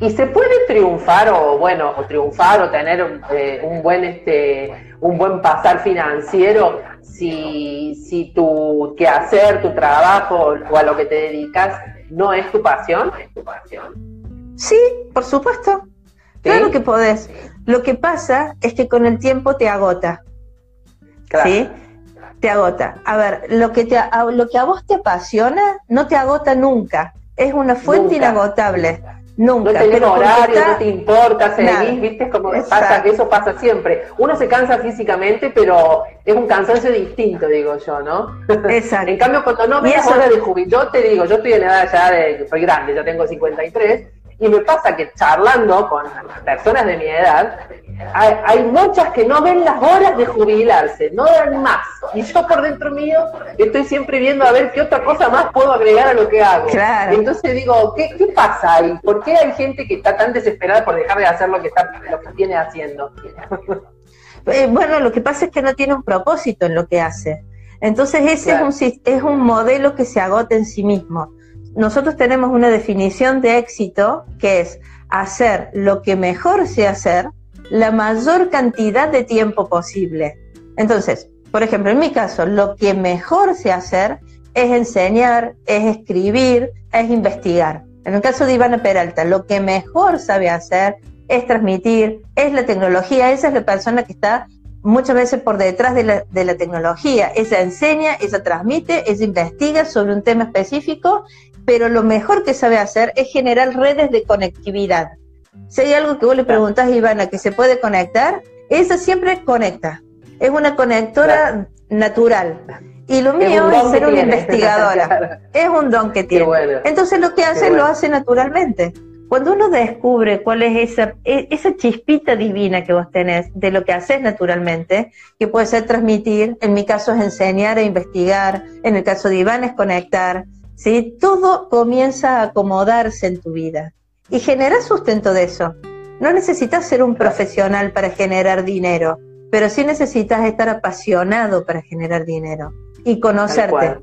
Y se puede triunfar o bueno, o triunfar o tener eh, un buen este un buen pasar financiero si, si tu quehacer, tu trabajo o a lo que te dedicas no es tu pasión. Sí, por supuesto. Claro que podés. Lo que pasa es que con el tiempo te agota. ¿Sí? Te agota. A ver, lo que, te, a, lo que a vos te apasiona no te agota nunca. Es una fuente inagotable. Nunca. No tenés horario, no te importa, seguís, viste, como pasa, eso pasa siempre. Uno se cansa físicamente, pero es un cansancio distinto, digo yo, ¿no? Exacto. en cambio, cuando no me hora de jubilar, yo te digo, yo estoy en edad ya de, soy grande, yo tengo 53, y me pasa que charlando con personas de mi edad, hay, muchas que no ven las horas de jubilarse, no dan más. Y yo por dentro mío estoy siempre viendo a ver qué otra cosa más puedo agregar a lo que hago. entonces digo, ¿qué, ¿qué pasa ahí? ¿Por qué hay gente que está tan desesperada por dejar de hacer lo que, está, lo que viene haciendo? Eh, bueno, lo que pasa es que no tiene un propósito en lo que hace. Entonces ese es, un, es un modelo que se agota en sí mismo. Nosotros tenemos una definición de éxito que es hacer lo que mejor sé hacer la mayor cantidad de tiempo posible. Entonces, por ejemplo, en mi caso, lo que mejor sé hacer es enseñar, es escribir, es investigar. En el caso de Ivana Peralta, lo que mejor sabe hacer es transmitir, es la tecnología, esa es la persona que está muchas veces por detrás de la, de tecnología. Ella enseña, ella transmite, ella investiga sobre un tema específico, pero lo mejor que sabe hacer es generar redes de conectividad. Si hay algo que vos le preguntás a Ivana que se puede conectar, ella siempre conecta. Es una conectora natural. Y lo mío es, ser una investigadora. es un don que tiene. Entonces lo que hace lo hace naturalmente. Cuando uno descubre cuál es esa, e, esa chispita divina que vos tenés de lo que haces naturalmente, que puede ser transmitir, en mi caso es enseñar e investigar, en el caso de Iván es conectar, ¿sí? todo comienza a acomodarse en tu vida y genera sustento de eso. No necesitas ser un profesional para generar dinero, pero sí necesitas estar apasionado para generar dinero y conocerte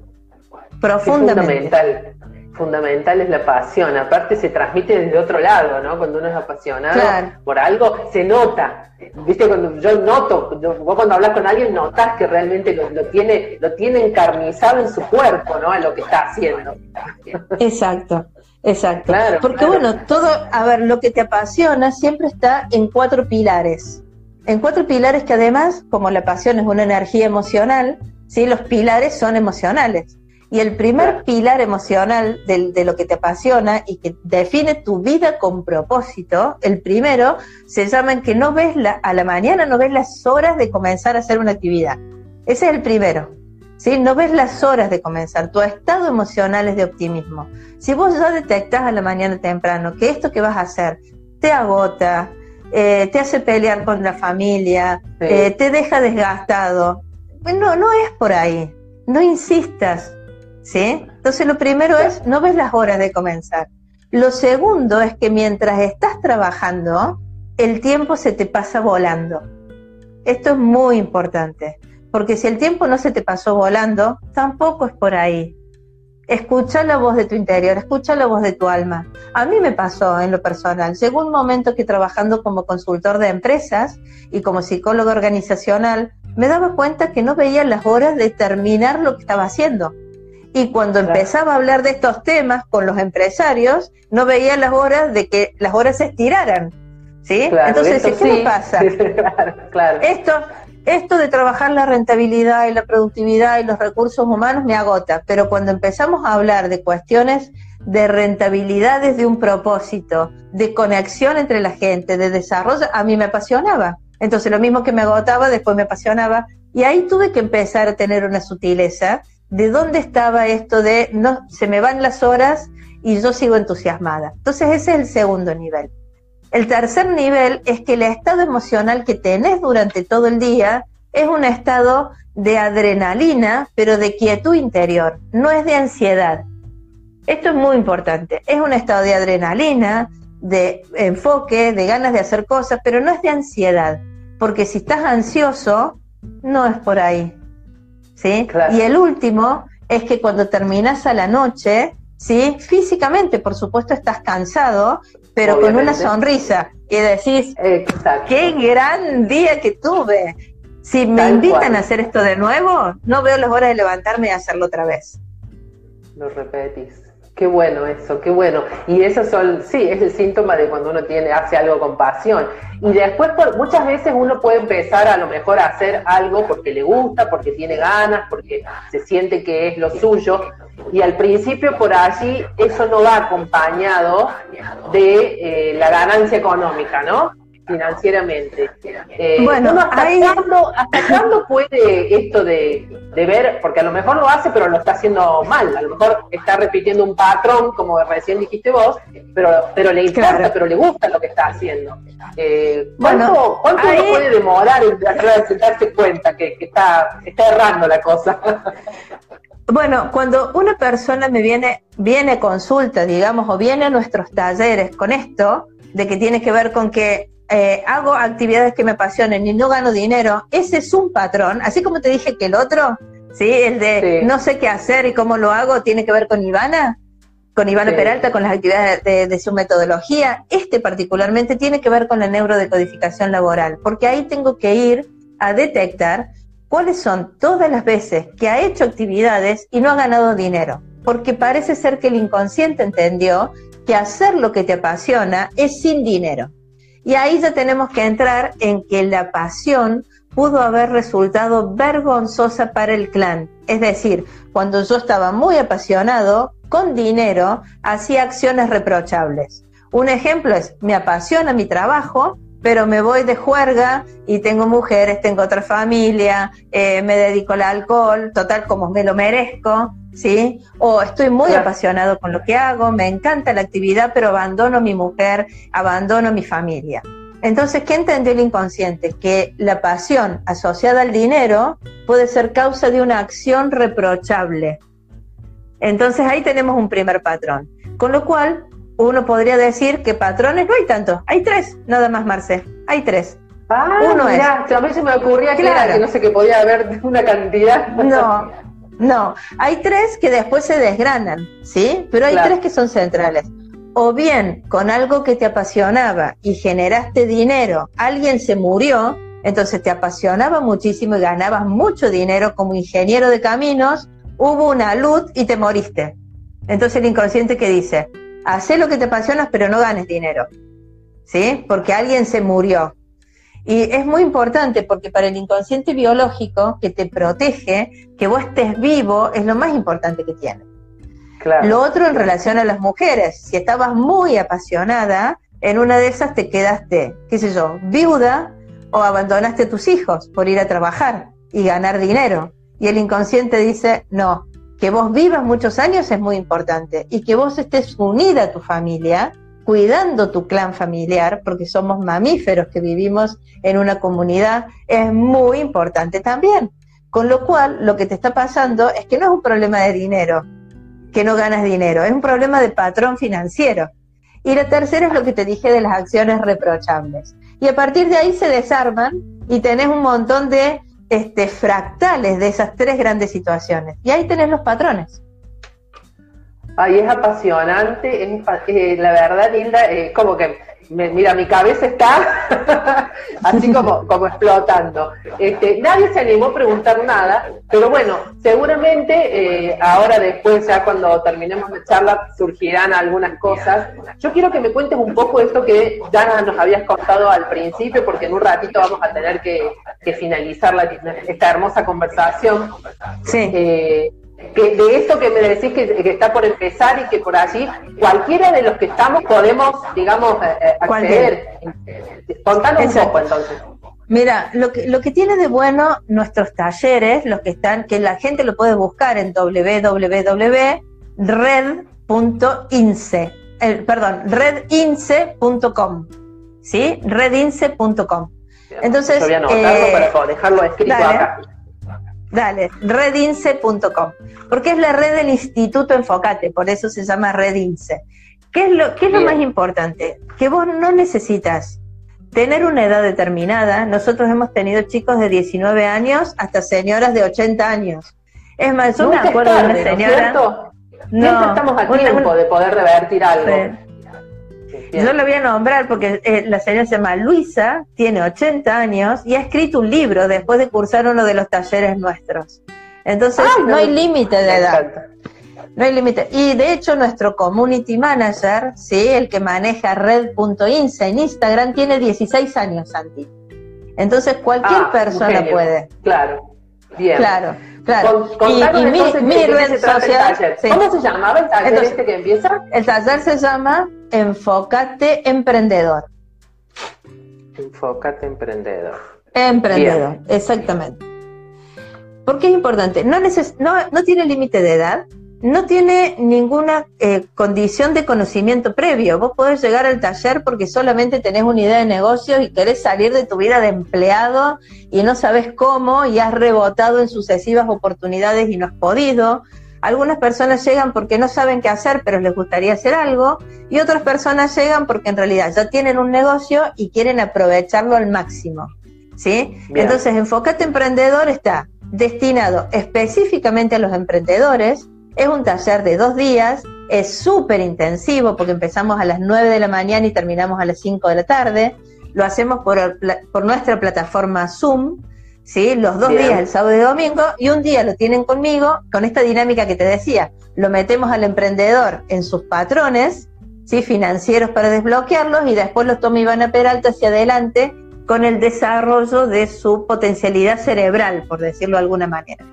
profundamente. fundamental, fundamental es la pasión. Aparte se transmite desde otro lado, ¿no? Cuando uno es apasionado por algo, se nota. Viste, cuando yo noto, vos cuando hablas con alguien notas que realmente lo, tiene, lo tiene encarnizado en su cuerpo, ¿no? A lo que está haciendo. Exacto. Exacto. Porque bueno, todo, a ver, lo que te apasiona siempre está en cuatro pilares. En cuatro pilares que además, como la pasión es una energía emocional, ¿sí? los pilares son emocionales. Y el primer pilar emocional de, lo que te apasiona y que define tu vida con propósito, el primero, se llama en que no ves la, a la mañana, no ves las horas de comenzar a hacer una actividad. Ese es el primero. ¿sí? No ves las horas de comenzar. Tu estado emocional es de optimismo. Si vos ya detectas a la mañana temprano que esto que vas a hacer te agota, eh, te hace pelear con la familia, eh, te deja desgastado, no, no es por ahí. No insistas, ¿sí? Entonces lo primero es, no ves las horas de comenzar. Lo segundo es que mientras estás trabajando, el tiempo se te pasa volando. Esto es muy importante, porque si el tiempo no se te pasó volando, tampoco es por ahí. Escucha la voz de tu interior, escucha la voz de tu alma. A mí me pasó en lo personal. Llegó un momento que trabajando como consultor de empresas y como psicólogo organizacional, me daba cuenta que no veía las horas de terminar lo que estaba haciendo. Y cuando empezaba a hablar de estos temas con los empresarios, no veía las horas de que las horas se estiraran. ¿Sí? Entonces, ¿qué me pasa? Esto, esto de trabajar la rentabilidad y la productividad y los recursos humanos me agota, pero cuando empezamos a hablar de cuestiones de rentabilidad desde un propósito, de conexión entre la gente, de desarrollo, a mí me apasionaba. Entonces lo mismo que me agotaba, después me apasionaba. Y ahí tuve que empezar a tener una sutileza de dónde estaba esto de no se me van las horas y yo sigo entusiasmada. Entonces ese es el segundo nivel. El tercer nivel es que el estado emocional que tenés durante todo el día es un estado de adrenalina, pero de quietud interior, no es de ansiedad. Esto es muy importante. Es un estado de adrenalina, de enfoque, de ganas de hacer cosas, pero no es de ansiedad, porque si estás ansioso, no es por ahí. ¿Sí? Y el último es que cuando terminas a la noche, ¿sí? físicamente, por supuesto, estás cansado, pero con una sonrisa y decís, qué gran día que tuve. Si me invitan a hacer esto de nuevo, no veo las horas de levantarme y hacerlo otra vez. Lo repetís. Qué bueno eso, qué bueno. Y eso son, sí, es el síntoma de cuando uno tiene, hace algo con pasión. Y después, muchas veces uno puede empezar a lo mejor a hacer algo porque le gusta, porque tiene ganas, porque se siente que es lo suyo. Y al principio por allí eso no va acompañado de eh, la ganancia económica, ¿no? Financieramente. Eh, bueno, ¿hasta, cuándo, puede esto de, ver, porque a lo mejor lo hace, pero lo está haciendo mal, a lo mejor está repitiendo un patrón, como recién dijiste vos, pero, pero le importa, pero le gusta lo que está haciendo. Eh, ¿Cuánto, bueno, puede demorar en darse cuenta que, está, está errando la cosa? Bueno, cuando una persona me viene, viene a consulta, digamos, o viene a nuestros talleres con esto, de que tiene que ver con que eh, hago actividades que me apasionen y no gano dinero, ese es un patrón, así como te dije que el otro, ¿sí? El de no sé qué hacer y cómo lo hago, tiene que ver con Ivana. con Ivana Peralta, con las actividades de, su metodología. Este particularmente tiene que ver con la neurodecodificación laboral, porque ahí tengo que ir a detectar cuáles son todas las veces que ha hecho actividades y no ha ganado dinero, porque parece ser que el inconsciente entendió que hacer lo que te apasiona es sin dinero. Y ahí ya tenemos que entrar en que la pasión pudo haber resultado vergonzosa para el clan. Es decir, cuando yo estaba muy apasionado, con dinero, hacía acciones reprochables. Un ejemplo es, me apasiona mi trabajo, pero me voy de juerga y tengo mujeres, tengo otra familia, eh, me dedico al alcohol, total como me lo merezco, ¿sí? O estoy muy apasionado con lo que hago, me encanta la actividad, pero abandono mi mujer, abandono mi familia. Entonces, ¿qué entendió el inconsciente? Que la pasión asociada al dinero puede ser causa de una acción reprochable. Entonces ahí tenemos un primer patrón. Con lo cual, uno podría decir que patrones no hay tantos, hay tres, nada más, Marce, hay tres. Ah, uno es. A mí se me ocurría que no sé que podía haber una cantidad. No, no, hay tres que después se desgranan, ¿sí? Pero hay tres que son centrales o bien con algo que te apasionaba y generaste dinero, alguien se murió, entonces te apasionaba muchísimo y ganabas mucho dinero como ingeniero de caminos, hubo una luz y te moriste. Entonces el inconsciente que dice, haz lo que te apasionas pero no ganes dinero, ¿sí? Porque alguien se murió. Y es muy importante porque para el inconsciente biológico que te protege, que vos estés vivo, es lo más importante que tiene. Lo otro en relación a las mujeres, si estabas muy apasionada, en una de esas te quedaste, qué sé yo, viuda o abandonaste a tus hijos por ir a trabajar y ganar dinero. Y el inconsciente dice, no, que vos vivas muchos años es muy importante y que vos estés unida a tu familia, cuidando tu clan familiar, porque somos mamíferos que vivimos en una comunidad, es muy importante también. Con lo cual, lo que te está pasando es que no es un problema de dinero, que no ganas dinero, es un problema de patrón financiero. Y la tercera es lo que te dije de las acciones reprochables. Y a partir de ahí se desarman y tenés un montón de este, fractales de esas tres grandes situaciones. Y ahí tenés los patrones. Ay, es apasionante, es, eh, la verdad, Linda, eh, como que mira, mi cabeza está así como, como explotando. Este, nadie se animó a preguntar nada, pero bueno, seguramente eh, ahora después, ya cuando terminemos la charla, surgirán algunas cosas. Yo quiero que me cuentes un poco esto que ya nos habías contado al principio, porque en un ratito vamos a tener que, finalizar esta hermosa conversación. Sí. Eh, que de esto que me decís que, está por empezar y que por allí cualquiera de los que estamos podemos, digamos, eh, eh, acceder. Contanos un poco entonces. Mira, lo que, lo que tiene de bueno nuestros talleres, los que están, que la gente lo puede buscar en www.red.ince, perdón, redince.com, ¿sí? redince.com. Entonces, voy a eh, para dejarlo escrito acá. Dale, redince.com, porque es la red del Instituto Enfocate, por eso se llama Redince. ¿Qué es lo, qué es lo más importante? Que vos no necesitas tener una edad determinada. Nosotros hemos tenido chicos de 19 años hasta señoras de 80 años. Es más, yo me acuerdo de una señora. ¿no, estamos a tiempo de poder revertir algo. Yo la voy a nombrar porque eh, la señora se llama Luisa, tiene 80 años y ha escrito un libro después de cursar uno de los talleres nuestros. Entonces, no, hay límite de edad. No hay límite. Y de hecho, nuestro community manager, ¿sí? el que maneja red.insa en Instagram, tiene 16 años, Santi. Entonces, cualquier ah, persona puede. Claro. Bien. Claro, claro. y, mi, red social. ¿Cómo se llamaba el taller este que empieza? El taller se llama Enfócate Emprendedor. Enfócate Emprendedor. Emprendedor, exactamente. ¿Por qué es importante? No, no, tiene límite de edad, no tiene ninguna eh, condición de conocimiento previo. Vos podés llegar al taller porque solamente tenés una idea de negocio y querés salir de tu vida de empleado y no sabes cómo y has rebotado en sucesivas oportunidades y no has podido. Algunas personas llegan porque no saben qué hacer, pero les gustaría hacer algo, y otras personas llegan porque en realidad ya tienen un negocio y quieren aprovecharlo al máximo. ¿sí? Entonces, Enfocate Emprendedor está destinado específicamente a los emprendedores. Es un taller de dos días es súper intensivo porque empezamos a las 9 de la mañana y terminamos a las 5 de la tarde. Lo hacemos por, por nuestra plataforma Zoom, ¿sí? Los dos días, el sábado y domingo, y un día lo tienen conmigo con esta dinámica que te decía. Lo metemos al emprendedor en sus patrones, ¿sí? Financieros para desbloquearlos y después lo toma Ivana Peralta hacia adelante con el desarrollo de su potencialidad cerebral, por decirlo de alguna manera.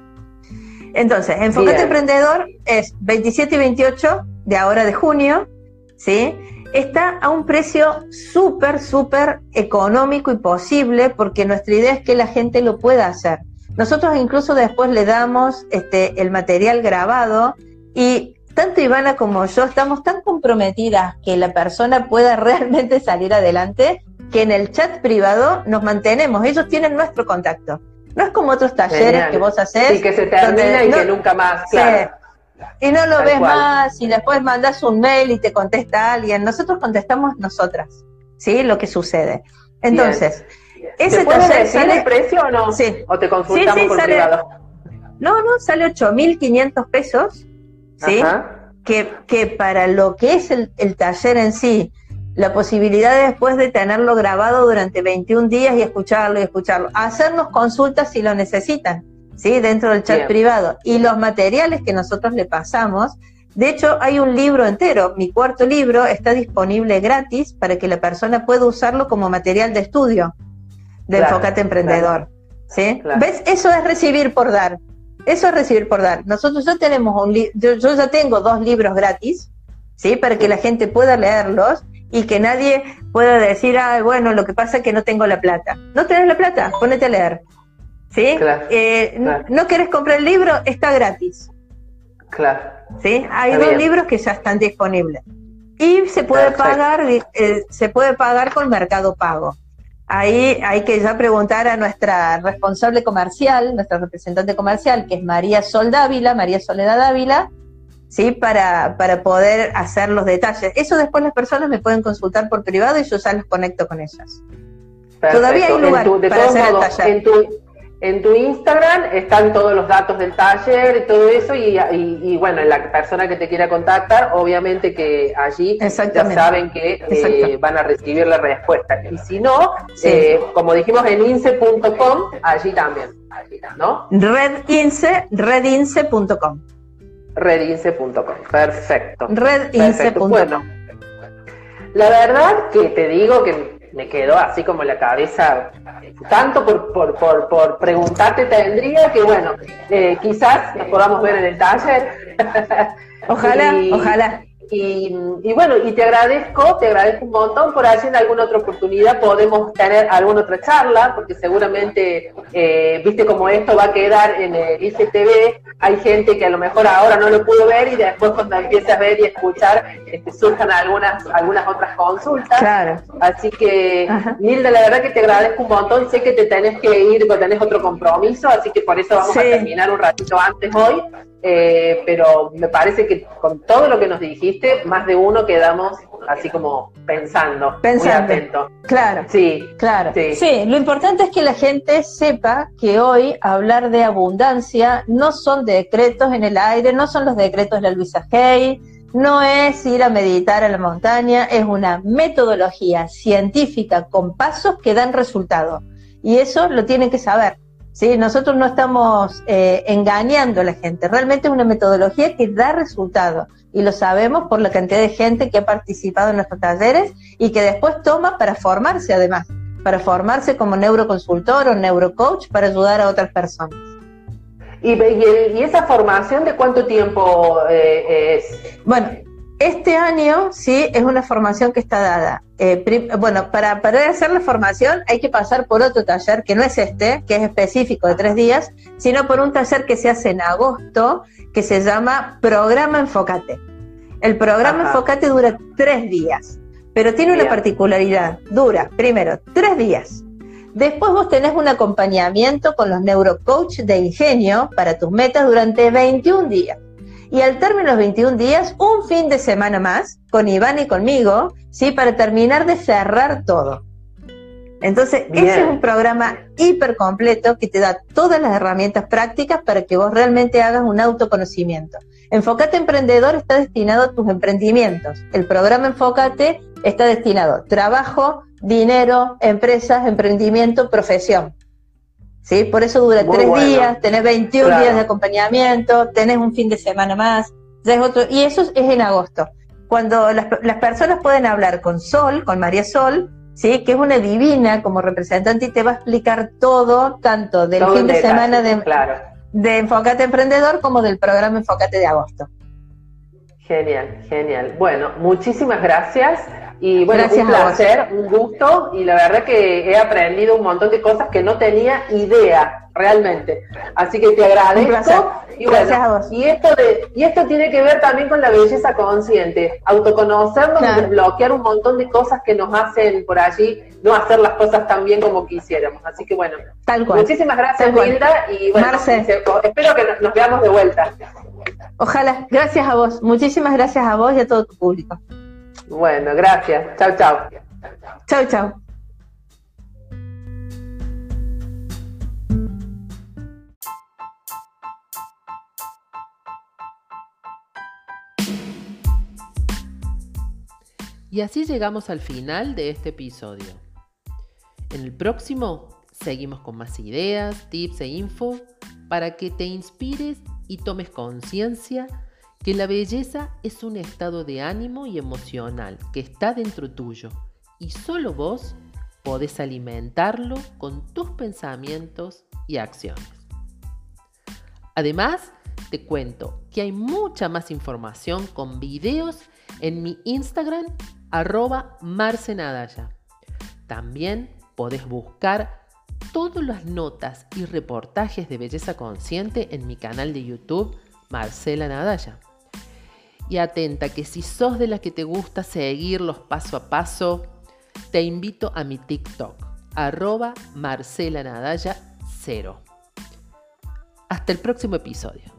Entonces, Enfocate Emprendedor es 27 y 28 de ahora de junio, ¿sí? Está a un precio súper, súper económico y posible porque nuestra idea es que la gente lo pueda hacer. Nosotros incluso después le damos este, el material grabado y tanto Ivana como yo estamos tan comprometidas que la persona pueda realmente salir adelante que en el chat privado nos mantenemos. Ellos tienen nuestro contacto. No es como otros talleres que vos haces. Y que se termina y que nunca más, claro. y no lo ves más, y después mandas un mail y te contesta alguien. Nosotros contestamos nosotras, ¿sí? Lo que sucede. Entonces, ese taller sale... el precio o no? Sí. ¿O te consultamos por privado? No, no, sale 8.500 pesos, ¿sí? Que, que para lo que es el, el taller en sí, la posibilidad de después de tenerlo grabado durante 21 días y escucharlo y escucharlo. Hacernos consultas si lo necesitan, ¿sí? Dentro del chat privado. Y los materiales que nosotros le pasamos, de hecho hay un libro entero, mi cuarto libro está disponible gratis para que la persona pueda usarlo como material de estudio de Enfocate Emprendedor. ¿sí? ¿Ves? Eso es recibir por dar. Eso es recibir por dar. Nosotros ya tenemos un yo, yo ya tengo dos libros gratis, ¿sí? Para que la gente pueda leerlos y que nadie pueda decir, ah, bueno, lo que pasa es que no tengo la plata. No tenés la plata, ponete a leer. ¿Sí? Eh, No querés comprar el libro, está gratis. Claro. ¿Sí? Hay dos libros que ya están disponibles. Y se puede pagar, eh, se puede pagar con Mercado Pago. Ahí hay que ya preguntar a nuestra responsable comercial, nuestra representante comercial, que es María Sol Dávila, María Soledad Dávila, ¿sí? Para, para poder hacer los detalles. Eso después las personas me pueden consultar por privado y yo ya los conecto con ellas. Todavía hay lugar para hacer el taller. En tu, Instagram están todos los datos del taller y todo eso, y, y, bueno, la persona que te quiera contactar, obviamente que allí ya saben que eh, van a recibir la respuesta. Y si no, eh, como dijimos en ince.com, allí también, ¿no? Redince, redince.com redince.com. Perfecto. Redince.com. Bueno, la verdad que te digo que me quedó así como la cabeza, tanto por, por, por, por preguntarte tendría que, bueno, eh, quizás nos podamos ver en el taller. Ojalá, ojalá. Y, bueno, y te agradezco, te agradezco un montón por así en alguna otra oportunidad podemos tener alguna otra charla, porque seguramente, eh, viste como esto va a quedar en el ICTV, hay gente que a lo mejor ahora no lo pudo ver y después cuando empiece a ver y escuchar, este, surjan algunas, algunas otras consultas. Claro. Así que, Nilda, la verdad que te agradezco un montón, sé que te tenés que ir porque tenés otro compromiso, así que por eso vamos a terminar un ratito antes hoy. Eh, pero me parece que con todo lo que nos dijiste, más de uno quedamos así como pensando, pensando. muy Claro. Sí, claro. Sí. lo importante es que la gente sepa que hoy hablar de abundancia no son decretos en el aire, no son los decretos de la Luisa Hay, no es ir a meditar a la montaña, es una metodología científica con pasos que dan resultado. Y eso lo tienen que saber. ¿sí? Nosotros no estamos eh, engañando a la gente, realmente es una metodología que da resultado y lo sabemos por la cantidad de gente que ha participado en nuestros talleres y que después toma para formarse además, para formarse como neuroconsultor o neurocoach para ayudar a otras personas. ¿Y, y, esa formación de cuánto tiempo eh, es? Bueno, este año sí es una formación que está dada. Eh, bueno, para, para hacer la formación hay que pasar por otro taller que no es este, que es específico de tres días, sino por un taller que se hace en agosto que se llama Programa Enfocate. El programa Enfocate dura tres días, pero tiene una particularidad. Dura, primero, tres días. Después vos tenés un acompañamiento con los neurocoach de ingenio para tus metas durante 21 días y al término de los 21 días, un fin de semana más con Iván y conmigo, ¿sí? Para terminar de cerrar todo. Entonces, ese es un programa hiper completo que te da todas las herramientas prácticas para que vos realmente hagas un autoconocimiento. Enfócate Emprendedor está destinado a tus emprendimientos. El programa Enfócate está destinado a trabajo, dinero, empresas, emprendimiento, profesión. ¿Sí? Por eso dura tres días, tenés 21 días de acompañamiento, tenés un fin de semana más, otro, y eso es en agosto. Cuando las, las personas pueden hablar con Sol, con María Sol, ¿sí? que es una divina como representante y te va a explicar todo, tanto del fin de semana de, de Enfocate Emprendedor como del programa Enfocate de agosto. Genial, genial. Bueno, muchísimas gracias. Y bueno, un placer, un gusto, y la verdad que he aprendido un montón de cosas que no tenía idea realmente. Así que te agradezco. Y, Gracias a vos. y esto de, y esto tiene que ver también con la belleza consciente, autoconocernos y desbloquear un montón de cosas que nos hacen por allí no hacer las cosas tan bien como quisiéramos. Así que bueno, Tal cual. muchísimas gracias, Hilda, y bueno, espero que nos veamos de vuelta. Ojalá, gracias a vos, muchísimas gracias a vos y a todo tu público. Bueno, gracias. Chao, chao. Chao, chao. Y así llegamos al final de este episodio. En el próximo seguimos con más ideas, tips e info para que te inspires y tomes conciencia que la belleza es un estado de ánimo y emocional que está dentro tuyo y solo vos podés alimentarlo con tus pensamientos y acciones. Además, te cuento que hay mucha más información con videos en mi Instagram arroba marcenadaya. También podés buscar todas las notas y reportajes de belleza consciente en mi canal de YouTube Marcela Nadaya. Y atenta que si sos de las que te gusta seguirlos paso a paso, te invito a mi TikTok, arroba Marcela Nadaya 0. Hasta el próximo episodio.